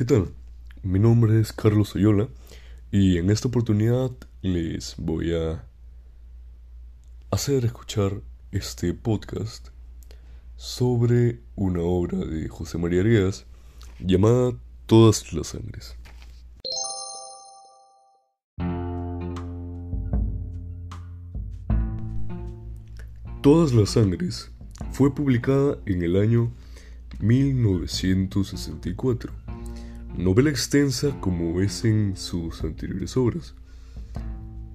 ¿Qué tal? Mi nombre es Carlos Oyola y en esta oportunidad les voy a hacer escuchar este podcast sobre una obra de José María Arguedas llamada Todas las sangres. Todas las sangres fue publicada en el año 1964. Novela extensa como es en sus anteriores obras.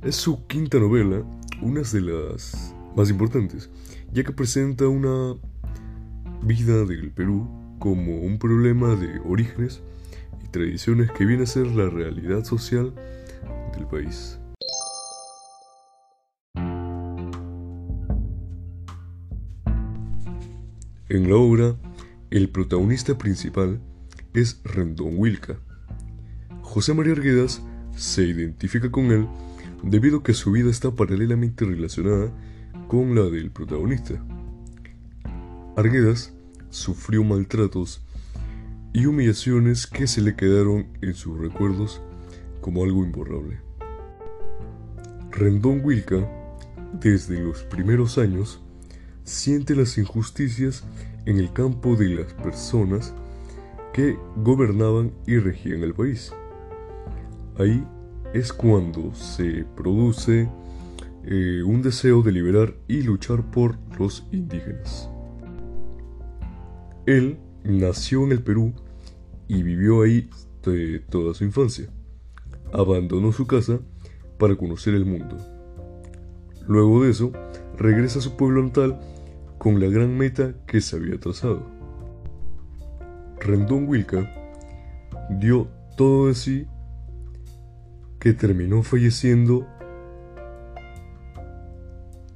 Es su quinta novela, una de las más importantes, ya que presenta una vida del Perú como un problema de orígenes y tradiciones que viene a ser la realidad social del país. En la obra, el protagonista principal es Rendón Wilca. José María Arguedas se identifica con él debido a que su vida está paralelamente relacionada con la del protagonista. Arguedas sufrió maltratos y humillaciones que se le quedaron en sus recuerdos como algo imborrable. Rendón Wilca, desde los primeros años, siente las injusticias en el campo de las personas que gobernaban y regían el país. Ahí es cuando se produce eh, un deseo de liberar y luchar por los indígenas. Él nació en el Perú y vivió ahí toda su infancia. Abandonó su casa para conocer el mundo. Luego de eso, regresa a su pueblo natal con la gran meta que se había trazado. Rendón Wilca dio todo de sí que terminó falleciendo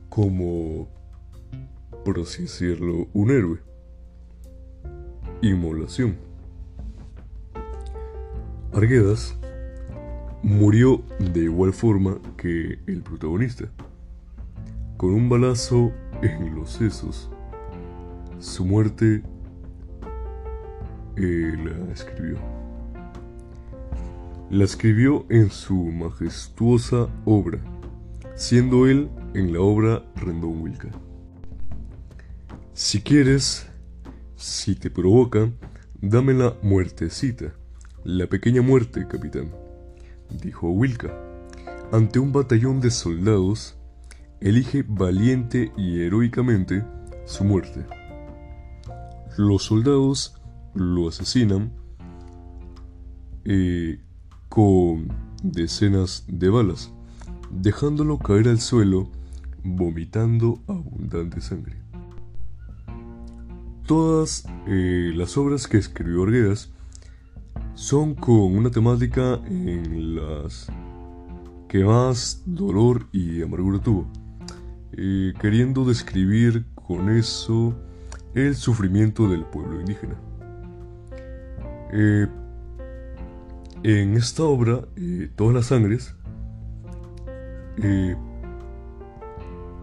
como, por así decirlo, un héroe. Inmolación. Arguedas murió de igual forma que el protagonista, con un balazo en los sesos. Su muerte la escribió. La escribió en su majestuosa obra, siendo él en la obra Rendón Wilca. Si quieres, si te provoca, dame la muertecita, la pequeña muerte, capitán, dijo Wilca. Ante un batallón de soldados, elige valiente y heroicamente su muerte. Los soldados lo asesinan eh, con decenas de balas, dejándolo caer al suelo, vomitando abundante sangre. Todas eh, las obras que escribió Arguedas son con una temática en las que más dolor y amargura tuvo. Eh, queriendo describir con eso el sufrimiento del pueblo indígena. Eh, en esta obra, eh, Todas las Sangres,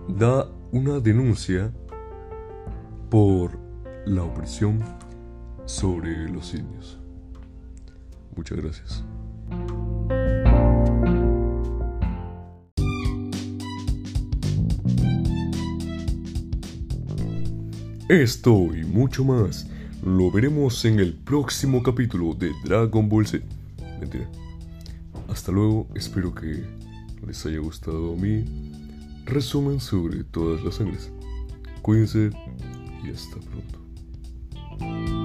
da una denuncia por la opresión sobre los indios. Muchas gracias. Esto y mucho más lo veremos en el próximo capítulo de Dragon Ball Z. Mentira. Hasta luego, espero que les haya gustado mi resumen sobre todas las sangres. Cuídense y hasta pronto.